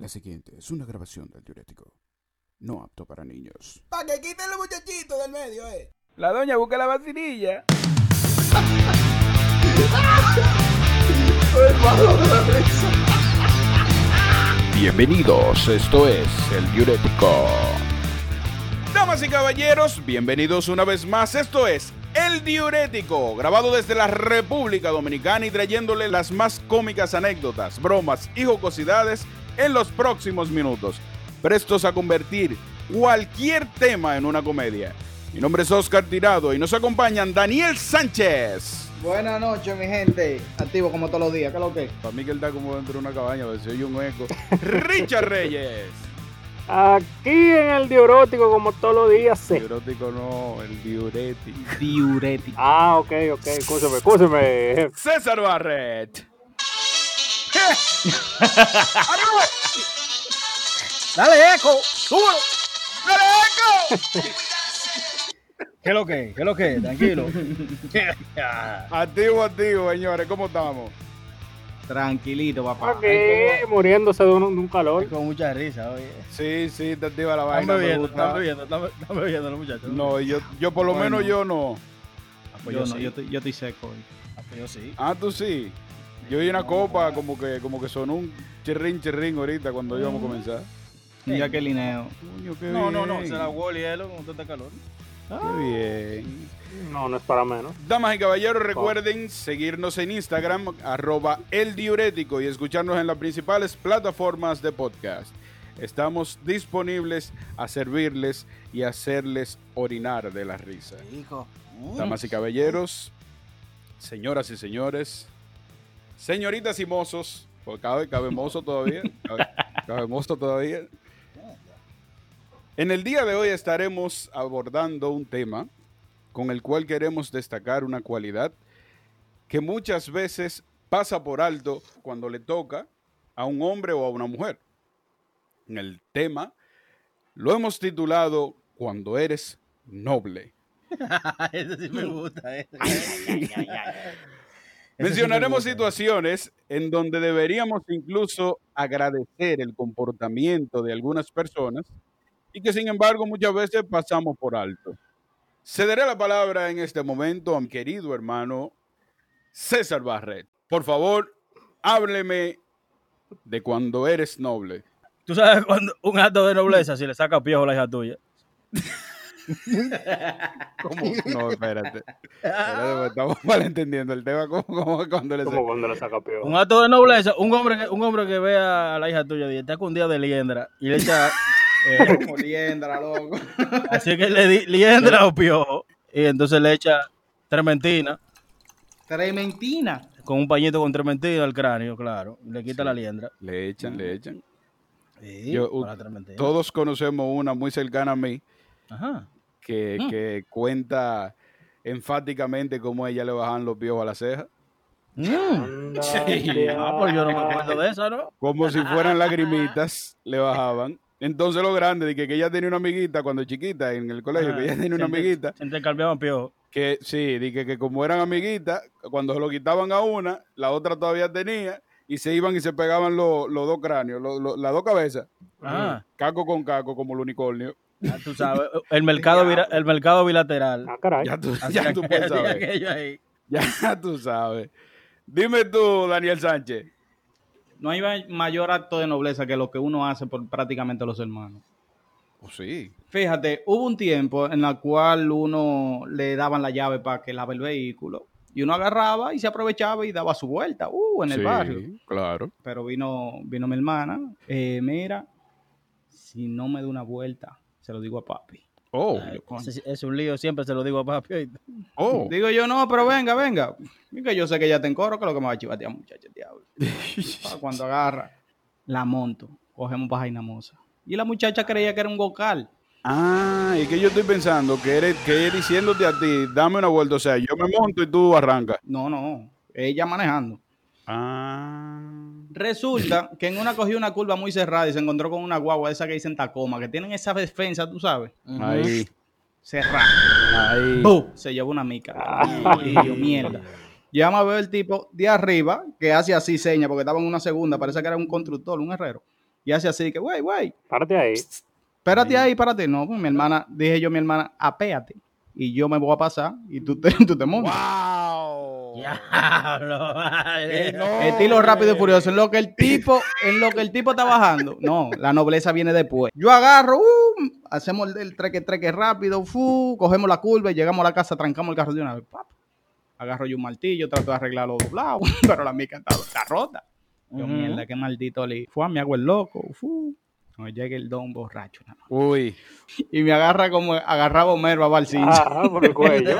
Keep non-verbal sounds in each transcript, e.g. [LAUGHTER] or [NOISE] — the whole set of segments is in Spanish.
La siguiente es una grabación del diurético. No apto para niños. Pa' que quiten los muchachitos del medio, eh. La doña busca la vacinilla. [LAUGHS] Bienvenidos, esto es el diurético. Damas y caballeros, bienvenidos una vez más. Esto es El Diurético, grabado desde la República Dominicana y trayéndole las más cómicas anécdotas, bromas y jocosidades en los próximos minutos. Prestos a convertir cualquier tema en una comedia. Mi nombre es Oscar Tirado y nos acompañan Daniel Sánchez. Buenas noches, mi gente. Activo como todos los días. ¿Qué es lo que? Para mí que él está como dentro de una cabaña, a ver si oye un eco. Richard Reyes. Aquí en el diurético, como todos los días, sé. Diurético no, el diurético. Diurético. Ah, ok, ok, escúcheme, escúcheme. César Barret. Dale, eco. ¡Súbelo! ¡Dale eco! ¿Qué es lo que? ¿Qué es lo que? Tranquilo. [LAUGHS] Activo, activo, señores, ¿cómo estamos? Tranquilito, papá. Aquí, muriéndose de un, de un calor. Con mucha risa, oye. Sí, sí, te activa la Están vaina. me bebiendo, están bebiendo, están be- están bebiendo los muchachos. No, yo, yo por lo Bueno. menos yo no. Ah, pues yo, no, yo, estoy, yo estoy seco hoy. Ah, pues yo sí. Ah, tú sí. Yo vi una copa como que, como que sonó un chirrín, chirrín ahorita cuando íbamos a comenzar. Ya que lineo. Coño, qué No, no, no. bien. Se la huevo el hielo con este calor. Qué bien. No, no es para menos. Damas y caballeros, recuerden seguirnos en Instagram, arroba el diurético y escucharnos en las principales plataformas de podcast. Estamos disponibles a servirles y hacerles orinar de la risa. Hijo. Damas y caballeros, señoras y señores, señoritas y mozos, porque cabe, cabe mozo todavía, cabe, cabe mozo todavía. En el día de hoy estaremos abordando un tema con el cual queremos destacar una cualidad que muchas veces pasa por alto cuando le toca a un hombre o a una mujer. En el tema lo hemos titulado Cuando eres noble. [LAUGHS] Ese sí me gusta. eh. Mencionaremos situaciones en donde deberíamos incluso agradecer el comportamiento de algunas personas y que sin embargo muchas veces pasamos por alto. Cederé la palabra en este momento a mi querido hermano César Barret. Por favor, hábleme de cuando eres noble. Tú sabes cuando un acto de nobleza, si le saca piojo a la hija tuya. [LAUGHS] [LAUGHS] ¿Cómo? [LAUGHS] No, espérate. Espérate, porque estamos [LAUGHS] malentendiendo el tema. ¿Cómo, cómo cuando le Como cuando le saca peor. Un acto de nobleza, un hombre que, un hombre que ve a la hija tuya y está con un día de liendra y le echa. eh, Como liendra, loco. así que le di liendra o piojo. Y entonces le echa trementina, Trementina. con un pañito con trementina al cráneo, claro. Le quita la liendra. Le echan, le echan. Sí, Yo- con la trementina. Todos conocemos una muy cercana a mí Ajá. Que, que cuenta enfáticamente cómo a ella le bajan los piojos a la ceja, Mm. Anda, Ah, pues yo no me acuerdo de esa, ¿no? como si fueran lagrimitas, le bajaban. Entonces lo grande, de que, que ella tenía una amiguita cuando chiquita en el colegio, que ella tenía una amiguita, Se intercambiaban piojo. que sí, de que, que como eran amiguitas, cuando se lo quitaban a una, la otra todavía tenía, y se iban y se pegaban los los dos cráneos, los- las dos cabezas, Ah, caco con caco, como el unicornio. Ya tú sabes. El mercado, vira- el mercado bilateral. Ah, caray. Ya tú, ya tú que- [LAUGHS] puedes saber. Ya [LAUGHS] tú sabes. Dime tú, Daniel Sánchez. No hay ma- mayor acto de nobleza que lo que uno hace por prácticamente los hermanos. Oh, sí. Fíjate, hubo un tiempo en el cual uno le daban la llave para que lave el vehículo y uno agarraba y se aprovechaba y daba su vuelta uh, en el Sí, barrio. Claro. Pero vino, vino mi hermana, eh, mira, si no me da una vuelta, se lo digo a papi. Oh, Ay, Es un lío, siempre se lo digo a papi. oh. Digo yo, no, pero venga, venga. Yo sé que ya te encoro, que lo que me va a chivatear, muchacha, diablo. [LAUGHS] Ah, Cuando agarra, la monto, cogemos para Jaina Moza. Y la muchacha creía que era un vocal. Ah, y que yo estoy pensando que eres, que es diciéndote a ti, dame una vuelta, o sea, yo me monto y tú arrancas. No, no, ella manejando. Ah. Resulta que en una cogió una curva muy cerrada y se encontró con una guagua de esa que dicen Tacoma, que tienen esa defensa, tú sabes. Ahí, Cerrada. ahí. Se llevó una mica. Y yo, mierda. Llama a ver el tipo de arriba, que hace así seña, porque estaba en una segunda, parece que era un constructor, un herrero. Y hace así que, güey, güey, Párate ahí. espérate ahí, párate. No, pues mi hermana, dije yo a mi hermana, apéate. Y yo me voy a pasar y tú te, [LAUGHS] tú te montas. ¡Wow! Diablo, vale. Estilo rápido y furioso. En lo que el tipo, en lo que el tipo está bajando. No, la nobleza viene después. Yo agarro, uh, hacemos el, el treque, treque rápido, fu, cogemos la curva y llegamos a la casa, trancamos el carro de una vez. pap. Agarro yo un martillo, trato de arreglarlo doblado, [LAUGHS] pero la mica está, está rota. Yo, mierda, qué maldito li. Fue, me hago el loco, fu. No llega el don borracho, nada más. Uy. [LAUGHS] Y me agarra como agarraba Homero a Balsincha. Ah, por el cuello.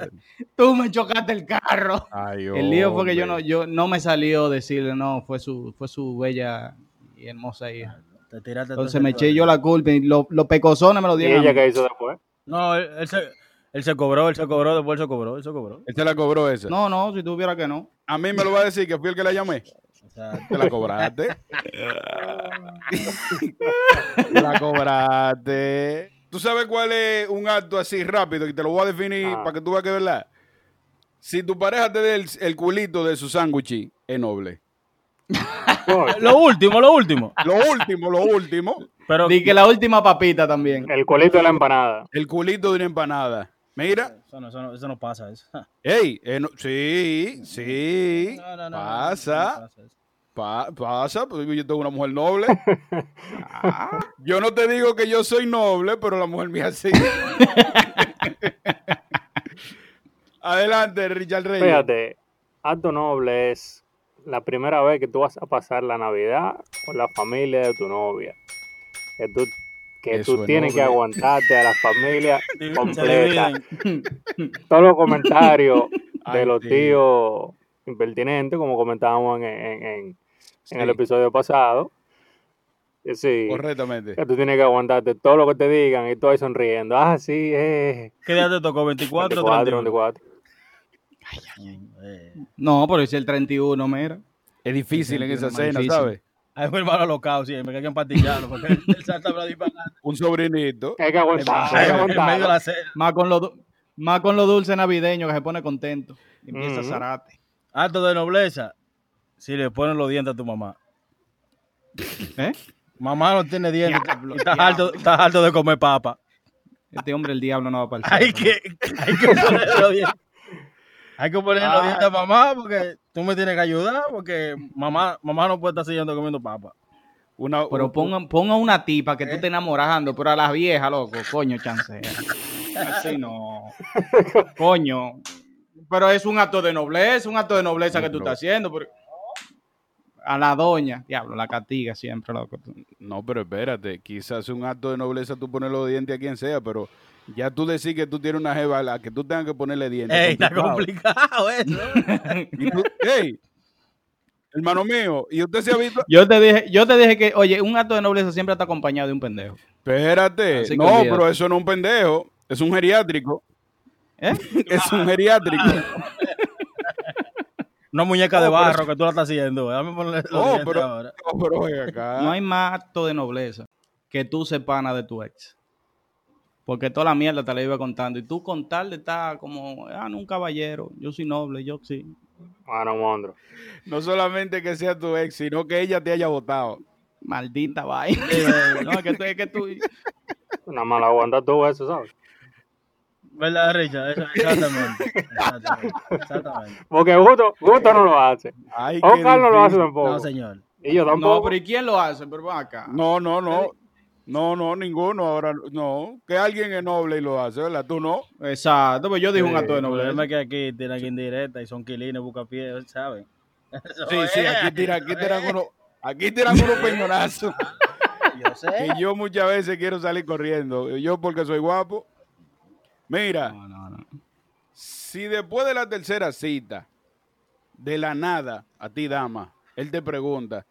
[LAUGHS] Tú me chocaste el carro. Ay, El lío fue que yo no, yo no me salió decirle, no, fue su, fue su bella y hermosa hija. Te tiraste Entonces me eché yo la culpa y lo- los pecosones me lo ¿Y dieron. ella qué hizo después? No, él, él se, él se cobró, él se cobró, después él se cobró, él se cobró. Él se la cobró esa. No, no, si tuviera que no. A mí me lo va a decir que fui el que la llamé. Te la cobraste. Te [LAUGHS] la cobraste. ¿Tú sabes cuál es un acto así rápido? Y te lo voy a definir Ah. para que tú veas que es verdad. Si tu pareja te dé el, el culito de su sándwich, es noble. [LAUGHS] Lo último, lo último. Lo último, lo último, Pero Di que la última papita también. El colito de la empanada. el culito de una empanada. Mira, eso no, eso no, eso no pasa. Eso. ey, eh, no- sí, sí, No, no, no, no, pasa. no pasa eso. Pa- pasa, pues yo tengo una mujer noble. Ah, [LAUGHS] yo no te digo que yo soy noble, pero la mujer mía sí. [LAUGHS] Adelante, Richard Reyes. Fíjate, acto noble es la primera vez que tú vas a pasar la Navidad con la familia de tu novia. Que tú, que Eso tú es tienes que aguantarte a la familia [LAUGHS] completa. Todos los comentarios Ay, de los tío. tíos impertinentes, como comentábamos en, en- en- en el Sí. episodio pasado. Que Sí, Correctamente. que tú tienes que aguantarte todo lo que te digan y tú ahí sonriendo. Ah, sí, eh. ¿Qué día te tocó? ¿24 o 24, 31? 24. Eh, No, pero es el 31, mira. Es difícil en Sí, esa cena. ¿sabes? Hay un hermano locao siempre, que hay que empatillarlo, porque él salta para disparar. Un sobrinito. Hay que aguantar, hay que En medio de aguantar. la cena. Más con los du- más con los dulces navideños que se pone contento. Y empieza zarate. Acto de nobleza, si le ponen los dientes a tu mamá. [LAUGHS] ¿Eh? Mamá no tiene dientes Diablo, estás diablo. harto, estás harto de comer papa. Este hombre, el diablo, no va para el Hay que, hay que ponerle los dientes. Hay que ponerle los dientes a mamá porque tú me tienes que ayudar porque mamá, mamá no puede estar siguiendo comiendo papa. Una, Pero un- ponga, ponga una tipa que tú estés enamorando, pero a las viejas, loco, coño, chance. Así no. [LAUGHS] Coño. Pero es un acto de nobleza, un acto de nobleza que tú estás haciendo. pero- A la doña, diablo, la castiga siempre, loco. No, pero espérate, quizás un acto de nobleza tú pones los dientes a quien sea, pero ya tú decís que tú tienes una jeva a la que tú tengas que ponerle dientes. Ey, está complicado. eso. [LAUGHS] Y tú- ey, hermano mío, y usted se ha visto. Yo te dije, yo te dije que, oye, un acto de nobleza siempre está acompañado de un pendejo. Espérate, no, olvídate. pero eso no es un pendejo, es un geriátrico. ¿Eh? [LAUGHS] Es un geriátrico. [LAUGHS] Una muñeca No, de barro que tú la estás haciendo. Dame ponerle dientes pero, ahora. no, pero acá. No hay más acto de nobleza que tú se pana de tu ex. Porque toda la mierda te la iba contando. Y tú con tal de estar como, ah, no, un caballero, yo soy noble, yo sí. Mano, monstruo. No solamente que sea tu ex, sino que ella te haya votado. Maldita vaina. [LAUGHS] no, es que tú, es que tú. Nada más la aguantas tú eso, ¿sabes? ¿Verdad, Richard? Eso- [LAUGHS] Exactamente. Exactamente. Exactamente. Porque Gusto, Gusto no lo hace. Ay, Oscar no lo hace tampoco. No, señor. Y yo No, tampoco. pero ¿y quién lo hace? Pero acá. No, no, no. No, no, ninguno. Ahora, no. Que alguien es noble y lo hace, ¿verdad? Tú no. Exacto, pues yo dije un acto de El problema es que aquí tienen que indirecta y son quilines, busca pie, ¿saben? [LAUGHS] Sí, sí, aquí tiran, aquí tiran unos, aquí tiran unos peñonazos. [LAUGHS] Yo sé. que yo muchas veces quiero salir corriendo. Yo porque soy guapo. Mira, No, no, no. si después de la tercera cita, de la nada, a ti, dama, él te pregunta,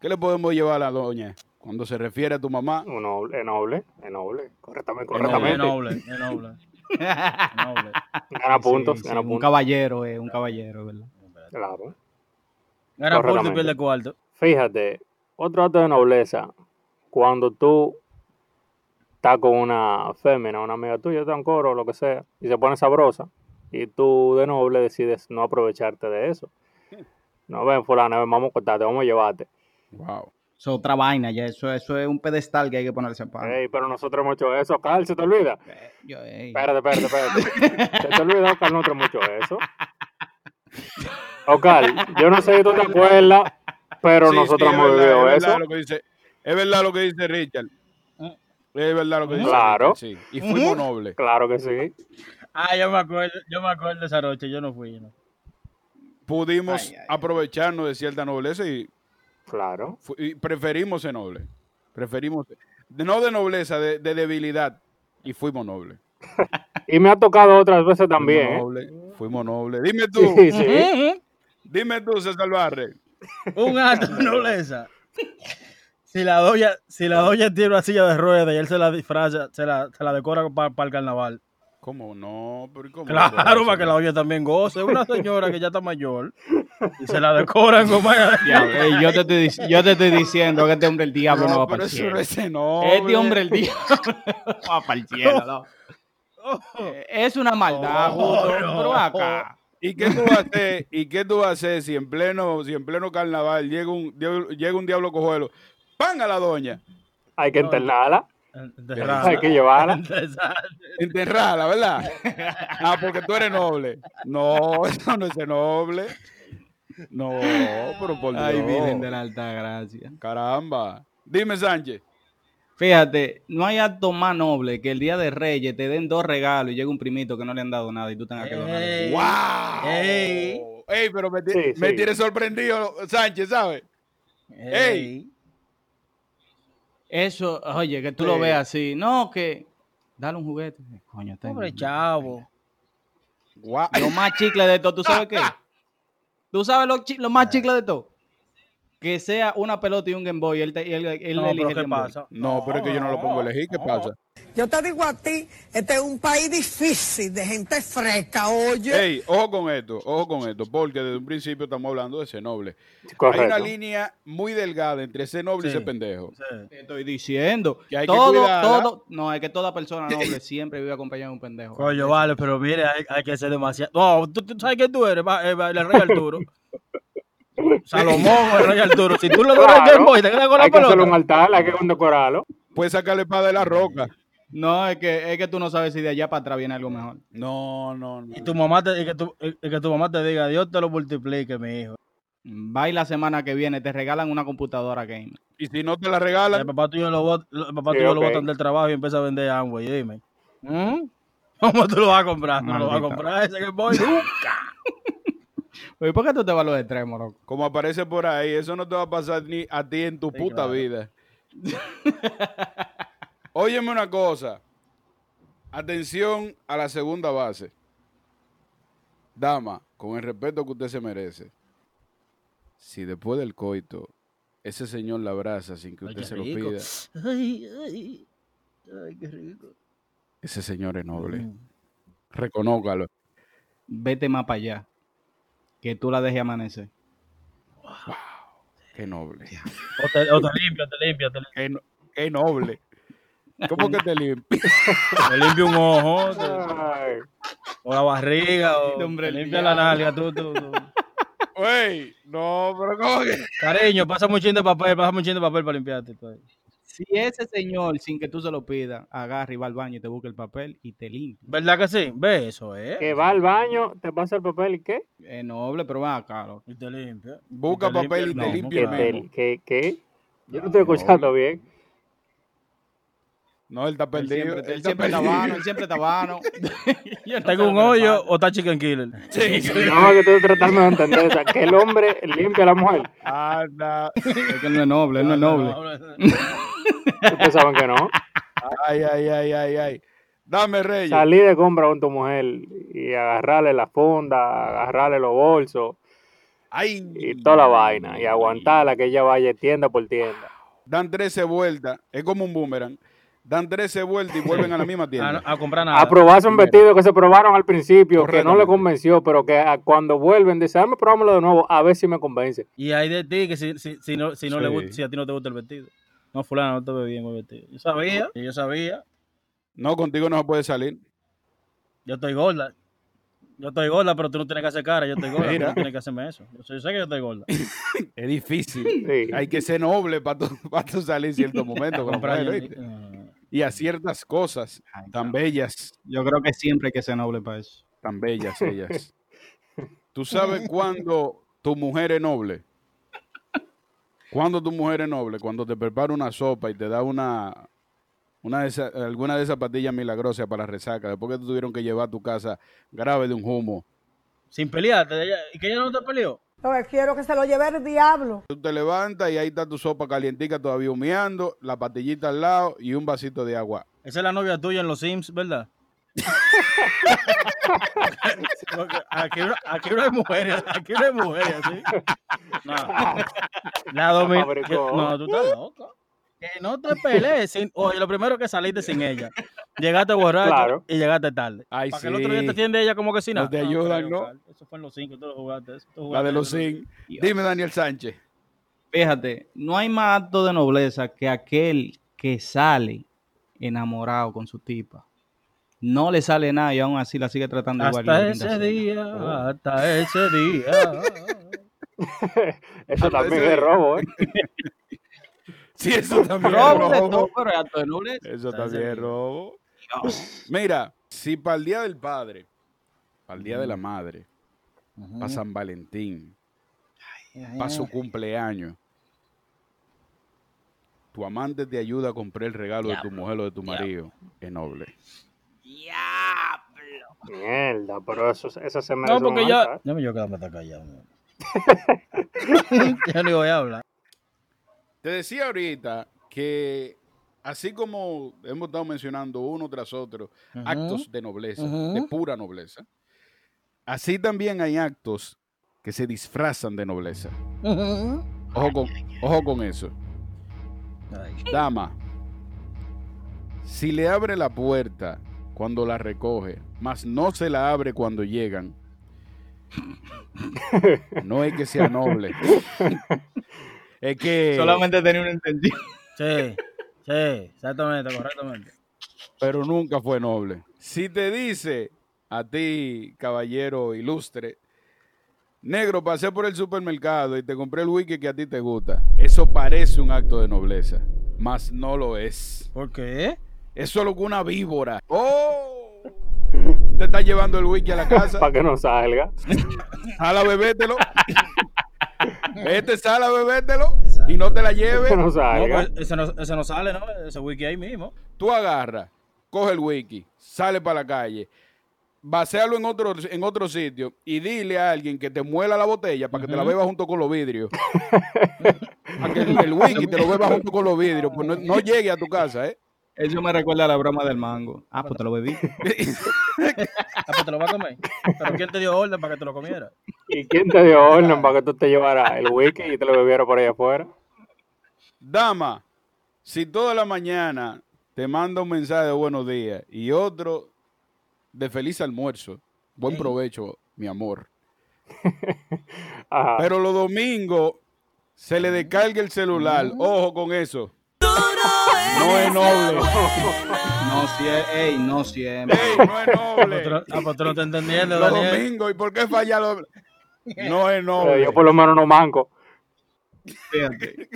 ¿qué le podemos llevar a la doña? Cuando se refiere a tu mamá, Un noble, es noble, es noble. Correctamente, Es noble, correctamente. es noble, es noble. es noble. [LAUGHS] Gana puntos, Sí, sí, gana un puntos. caballero, eh, un caballero, ¿verdad? Claro. Gana punto y pierde cuarto. Fíjate, otro acto de nobleza, cuando tú con una fémina, una amiga tuya, tan coro o lo que sea, y se pone sabrosa, y tú de noble decides no aprovecharte de eso. No, ven, fulana, ven, vamos a cortarte, vamos a llevarte. wow. Eso es otra vaina ya. Eso, eso es un pedestal que hay que ponerse en pan. Ey, pero nosotros hemos hecho eso, Carl, ¿se te olvida? Yo, ey. Espérate, espérate, espérate. ¿Se te olvidó, Carl? Nosotros hemos hecho eso. Ocal, yo no sé si tú te acuerdas, pero Sí, nosotros sí, es hemos verdad, vivido es verdad eso. lo que dice- es verdad lo que dice Richard. Es verdad lo que dice Claro. Sí. Y fuimos nobles. Claro que sí. Ah, yo me acuerdo, yo me acuerdo de esa noche, yo no fui. no. Pudimos Ay, ay, ay. aprovecharnos de cierta nobleza y, Claro. y preferimos ser nobles. Preferimos, de- no de nobleza, de, de debilidad. Y fuimos nobles. [LAUGHS] Y me ha tocado otras veces también. Fuimos ¿eh? nobles. Fuimos nobles. Dime tú, Sí, sí. dime tú, César Barre. Un acto de nobleza. [LAUGHS] Si la doña, si la doña tiene una silla de ruedas y él se la disfraza, se la, se la decora para el carnaval. ¿Cómo no? ¿Pero cómo Claro, no? para que la doña también goce. Una señora que ya está mayor y se la decoran con más. [LAUGHS] Diablo, ey, yo, te estoy, yo te estoy diciendo que este hombre el diablo no, No, va para el cielo. no es ser noble. Este hombre el diablo [LAUGHS] no va para el cielo. no. Eh, Es una maldad, Oh, no. pero acá. ¿Y qué tú vas a hacer? ¿Y qué tú vas a hacer si en pleno, si en pleno carnaval llega un, llega un diablo cojuelo? ¡Pan a la doña! Hay que internarla. Enterrada. Hay que llevarla. Enterrada, ¿verdad? Ah, porque tú eres noble. No, eso no es noble. No, pero por Dios. Ay, Virgen de la Alta Gracia. Caramba. Dime, Sánchez. Fíjate, no hay acto más noble que el día de Reyes te den dos regalos y llega un primito que no le han dado nada y tú tengas que donar. Ey. ¡Wow! Ey. Ey, pero me, ti- Sí, me sí. tienes sorprendido, Sánchez, ¿sabes? Ey. Eso, oye, que tú Sí. lo veas así. No, que dale un juguete. Coño, ten- Pobre chavo. Guau. Lo más chicle de todo, ¿tú sabes qué? [LAUGHS] ¿Tú sabes lo, chi- lo más chicle de todo? Que sea una pelota y un Game Boy. Él, te- él, él No, elige. No, pero es que yo no lo pongo a elegir. ¿Qué pasa? Yo te digo a ti, este es un país difícil, de gente fresca, oye. Ey, ojo con esto, ojo con esto, porque desde un principio estamos hablando de ser noble. Hay una línea muy delgada entre ser noble y ser pendejo. Sí. Te estoy diciendo. Que hay que todo, cuidarla. todo. No, es que toda persona [LAUGHS] noble siempre vive acompañada de un pendejo. Coño, vale, pero mire, hay, hay que ser demasiado. No, ¿tú, tú sabes quién tú eres, Va- eh, va- el rey Arturo. [LAUGHS] Salomón o el rey Arturo. Si tú el Claro. Game Boy, te quedas con la Hay que hacerle un pelota. altar, hay que condecorarlo. Puedes sacar la espada de la roca. No, es que, es que tú no sabes si de allá para atrás viene algo mejor. No, no, no. Y tu mamá te, y que tu, y que tu mamá te diga, Dios te lo multiplique, mi hijo. Va y la semana que viene te regalan una computadora game. Y si no te la El regalan, papá tuyo lo, bot- el papá Sí, tuyo lo botan del trabajo y empieza a vender Amway. Dime. ¿Mm? ¿Cómo tú lo vas a comprar? ¿Tú no lo vas a comprar ese Game Boy? Nunca. [LAUGHS] Oye, ¿por qué tú te vas a los extremos, loco? como aparece por ahí, eso no te va a pasar ni a ti en tu Sí, puta claro. vida. [LAUGHS] Óyeme una cosa. Atención a la segunda base. Dama, con el respeto que usted se merece. Si después del coito ese señor la abraza sin que usted se lo rico. pida, Ay, ay. Ay, qué rico. ese señor es noble. Mm. Reconócalo. Vete más para allá. Que tú la dejes amanecer. Qué noble. O te, o te limpia, te limpia, te limpia. Qué, no- qué noble. ¿Cómo que te limpia? Te limpia un ojo, te- o la barriga, o te limpia la nalga. Tú, tú, tú. Wey, no, pero ¿cómo que? Cariño, pasa un chin de papel, pasa un chin de papel para limpiarte. tú. Si ese señor, sin que tú se lo pidas, agarra y va al baño y te busca el papel y te limpia. ¿Verdad que sí? Ve eso, ¿eh? que va al baño, te pasa el papel y qué? Es noble, pero va caro. Y te limpia. Busca Y te papel y limpia te el limpia te- que, que- Yo no estoy escuchando bien. No, él está Él perdido. siempre, él siempre está vano, él siempre está vano. [LAUGHS] Yo no ¿Tengo un hoyo o está chicken killer? [LAUGHS] No, que estoy tratando de entender. O sea, que el hombre limpia a la mujer. Anda. Es que él no es noble, él no es noble. Ustedes saben que no. Ay, ay, ay, ay, ay. Dame, Reyes. Salir de compra con tu mujer y agarrarle la funda, agarrarle los bolsos Ay. y toda la vaina. Y aguantarla que ella vaya tienda por tienda. Dan 13 vueltas. Es como un boomerang. Dan 13 vueltas y vuelven a la misma tienda. [LAUGHS] a comprar nada. A probarse un vestido que se probaron al principio, que no le convenció, pero que a- cuando vuelven, dice, dame probármelo de nuevo, a ver si me convence. Y hay de ti que si, si, si no, si, no le gusta, si a ti no te gusta el vestido. No, fulano, no te ve bien el vestido. Yo sabía, yo sabía. No, contigo no se puede salir. Yo estoy gorda. Yo estoy gorda, pero tú no tienes que hacer cara. Yo estoy gorda, Mira. tú no tienes que hacerme eso. Yo sé, yo sé que yo estoy gorda. [LAUGHS] Es difícil. Sí. Hay que ser noble para tu, pa' tu salir en ciertos momentos. con la Comprar ¿oíste? no. Y a ciertas cosas Ay, tan no. bellas, Yo creo que siempre hay que ser noble para eso. tan bellas ellas. [LAUGHS] ¿Tú sabes cuándo tu mujer es noble? ¿Cuándo tu mujer es noble? Cuando te prepara una sopa y te da una, una de esa- alguna de esas pastillas milagrosas para la resaca, después que te tuvieron que llevar a tu casa grave de un humo. Sin pelearte. ella- ¿Y que ella no te peleó? Lo que quiero que se lo lleve el diablo. Tú te levantas y ahí está tu sopa calientica todavía humeando, la pastillita al lado y un vasito de agua. Esa es la novia tuya en los Sims, ¿verdad? [LAUGHS] Aquí, no- aquí no hay mujeres, aquí no hay mujeres así. No. La. No, tú estás loco. Que no te pelees. Sin... Oye, lo primero que saliste sin ella. [LAUGHS] Llegaste borracho Claro. y llegaste tarde. Ay, Para que el otro día sí. te atiende ella como que si nada. No te ayudan, ¿no? Eso fue en los cinco, tú lo jugaste. eso, tú La de los sin. Dime, Daniel Sánchez. Fíjate, no hay más acto de nobleza que aquel que sale enamorado con su tipa. No le sale nada y aún así la sigue tratando igual. y Hasta ese día, hasta ese día. [LAUGHS] Eso también es robo, ¿eh? [LAUGHS] Sí, eso también es Robo de robo. todo, pero es acto de nobleza. Eso también es día. robo. Mira, si para el Día del Padre, para el Día de la Madre, para San Valentín, para su cumpleaños, tu amante te ayuda a comprar el regalo de tu mujer o de tu marido, es noble. Mierda, pero eso, eso se merece No, porque ya. ¿eh? Déjame yo quedarme hasta callado. ¿no? [LAUGHS] yo ni voy a hablar. Te decía ahorita que así como hemos estado mencionando uno tras otro actos de nobleza, de pura nobleza, así también hay actos que se disfrazan de nobleza. Ojo con, ojo con eso. Dama, si le abre la puerta cuando la recoge, mas no se la abre cuando llegan, [LAUGHS] no es que sea noble. [LAUGHS] es que... Solamente tenía una intención. Sí, sí, exactamente, correctamente. pero nunca fue noble. Si te dice a ti, caballero ilustre, negro, pasé por el supermercado y te compré el wiki que a ti te gusta, eso parece un acto de nobleza, mas no lo es. ¿Por qué? Es solo que una víbora. ¡Oh! Te está llevando el wiki a la [LAUGHS] casa. Para que no salga. [LAUGHS] Sala, bebételo. [LAUGHS] Vete, sala, bebételo. Y no te la lleves. no No, pues, ese, no, ese no sale, ¿no? Ese wiki ahí mismo. Tú agarras, coge el wiki, sale para la calle, vacealo en otro, en otro sitio y dile a alguien que te muela la botella para que te la beba junto con los vidrios. [LAUGHS] para que el, el wiki te lo beba junto con los vidrios. Pues no, no llegue a tu casa, ¿eh? Eso me recuerda a la broma del mango. Ah, pues te lo bebí. [LAUGHS] Ah, pues te lo vas a comer. Pero ¿quién te dio orden para que te lo comiera? ¿Y quién te dio orden para que tú te llevaras el wiki y te lo bebieras por ahí afuera? Dama, si toda la mañana te manda un mensaje de buenos días y otro de feliz almuerzo, buen provecho, mi amor. [LAUGHS] Ajá. Pero los domingos se le descarga el celular. Ojo con eso. No es noble. No siempre. Ey, no siempre. Ey, no es noble. ah, pues tú no estás entendiendo, Los domingos. ¿Y por qué falla los.? No es Pero noble. yo por lo menos no manco. Fíjate.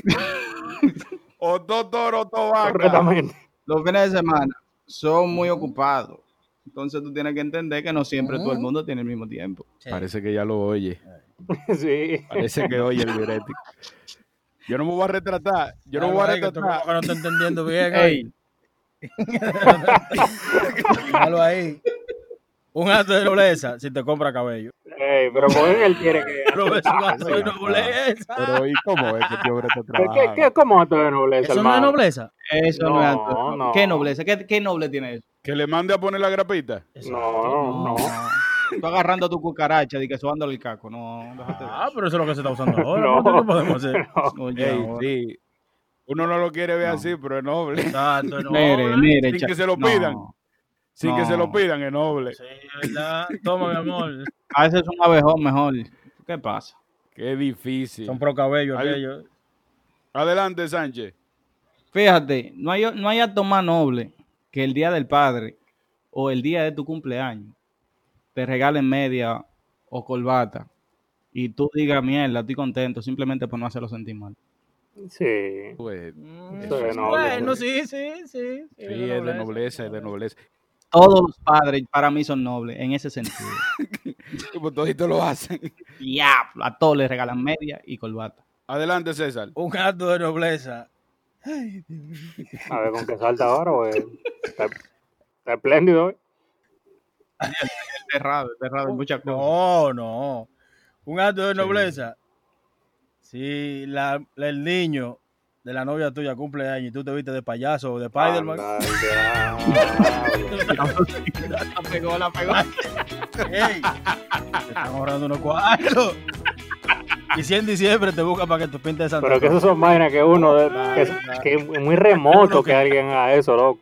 O dos toros. Correctamente. Los fines de semana son muy ocupados. Entonces tú tienes que entender que no siempre todo el mundo tiene el mismo tiempo. Parece que ya lo oye. [LAUGHS] Sí. Parece que oye el diurético. Yo no me voy a retratar. Yo no me voy a retratar. que no estás entendiendo bien. [LAUGHS] Ey, [LAUGHS] ahí. Un acto de nobleza si te compra cabello. Ey, pero con él quiere que. Eso no acto de nobleza. Pero ¿y cómo es que este hombre está ¿Qué, qué, ¿Cómo esto de nobleza, ¿Eso no es nobleza? eso no, es No, acto- no. ¿Qué nobleza? ¿Qué, qué noble tiene eso? Que le mande a poner la grapita. No, no. Tú agarrando tu cucaracha y que sobándole el caco. No, déjate de Ah, pero eso es lo que se está usando ahora. No. ¿no? ¿Qué podemos hacer? [LAUGHS] eso. Oye, Ey, ahora. sí. Uno no lo quiere ver así, pero es noble. Exacto, no. Mire, mire. Sin que se lo no. pidan. Sin que se lo pidan, es noble. Sí, ¿verdad? Toma, mi amor. [LAUGHS] A veces es un abejón mejor. ¿Qué pasa? Qué difícil. Son pro cabello aquellos. Adelante, Sánchez. Fíjate, no hay, no hay acto más noble que el día del padre o el día de tu cumpleaños. te regalen media o corbata y tú digas, mierda, estoy contento, simplemente por no hacerlo sentir mal. Sí. Pues, Mm, Eso es noble, bueno, sí. sí, sí, sí. sí, es de nobleza, es de nobleza. Todos los padres para mí son nobles en ese sentido. [LAUGHS] Como toditos lo hacen. Diablo, a todos les regalan media y corbata. Adelante, César. Un acto de nobleza. A ver con qué salta ahora, güey. Está, está espléndido hoy. Cerrado, cerrado, muchas cosas. No, no. Un acto de nobleza. Si la, la- el niño de la novia tuya cumple años y tú te viste de payaso o de Spider-Man, diablo. [LAUGHS] La pegó, la pegó. ¡ey! Te están ahorrando unos cuartos. Y si en diciembre te busca para que te pintes Santa Pero que Claus. eso son vainas que uno, de- que, es- que es muy remoto que alguien haga eso, loco.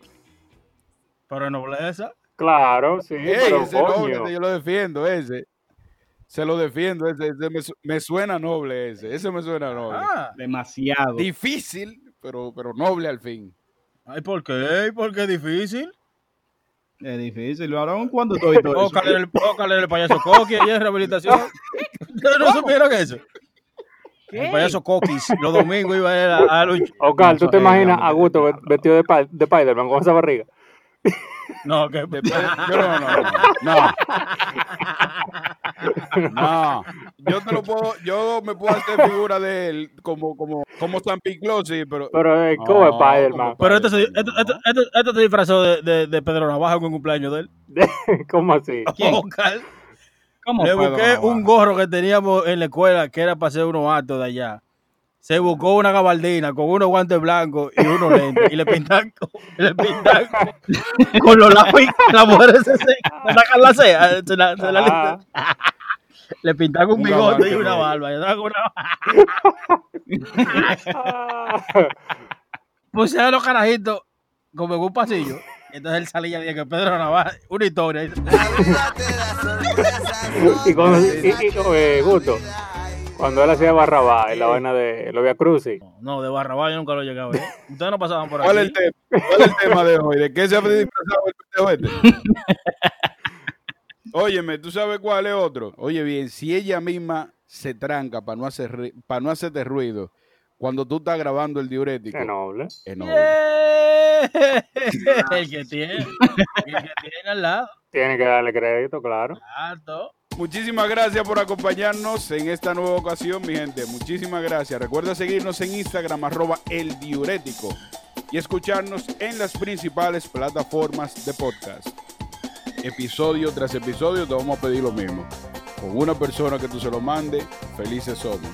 Pero en nobleza. Claro, sí, Ey, pero ese coño. ese yo lo defiendo, ese. Se lo defiendo, ese, ese me, su- me suena noble ese. Ese me suena noble. Ah, Demasiado. Difícil, pero, pero noble al fin. ay, ¿por qué? ¿Por qué es difícil? Es difícil. Ahora, ¿cuándo estoy todo eso? Ócale el, ócale el payaso Coqui allá en rehabilitación. [LAUGHS] ¿Ustedes no supieron eso? El payaso Coquis, los domingos iba a, ir a, a luch- Oscar, ¿tú te eh, imaginas a gusto ve- vestido de, de Spider-Man con esa barriga? No, que [LAUGHS] Después- yo no, no, no, no. No. Yo te lo puedo, yo me puedo hacer figura de él como, como, como San Picló, sí, pero. Pero es como No, Spider-Man. Pero este se, este, este, este, este se disfrazó de, de, de Pedro Navaja con cumpleaños de él. [LAUGHS] ¿Cómo así? [LAUGHS] ¿Quién? ¿Cómo le busqué un gorro que teníamos en la escuela que era para hacer unos actos de allá. Se buscó una gabardina con unos guantes blancos y unos lentes. Y le pintan, con- le pintan con, [LAUGHS] con los lápiz. La mujer se, sacan la ceja, se la, se la- Ah, [LAUGHS] le pintan un Un bigote y una barba. [LAUGHS] Con una- ah. Pusieron los carajitos como en un pasillo. Entonces él salía y que Pedro Navaja, una historia. y cuando, y, y, eh, Gusto, cuando él hacía Barrabá en la vaina de los Via Crucis, No, de Barrabás yo nunca lo llegaba a ver. Ustedes no pasaban por ¿Cuál es aquí. el tema? ¿Cuál es el tema de hoy? ¿De qué se ha disfrazado el pendejo este? [LAUGHS] Óyeme, ¿tú sabes cuál es otro? Oye bien, si ella misma se tranca para no hacer para no hacerte ruido cuando tú estás grabando el diurético, qué noble. es noble. ¡Yeah! [LAUGHS] el que tiene, el que tiene al lado. Tiene que darle crédito, claro. Alto. Muchísimas gracias por acompañarnos en esta nueva ocasión, mi gente. Muchísimas gracias. Recuerda seguirnos en Instagram, arroba el diurético, y escucharnos en las principales plataformas de podcast. Episodio tras episodio te vamos a pedir lo mismo. Con una persona que tú se lo mande, felices somos.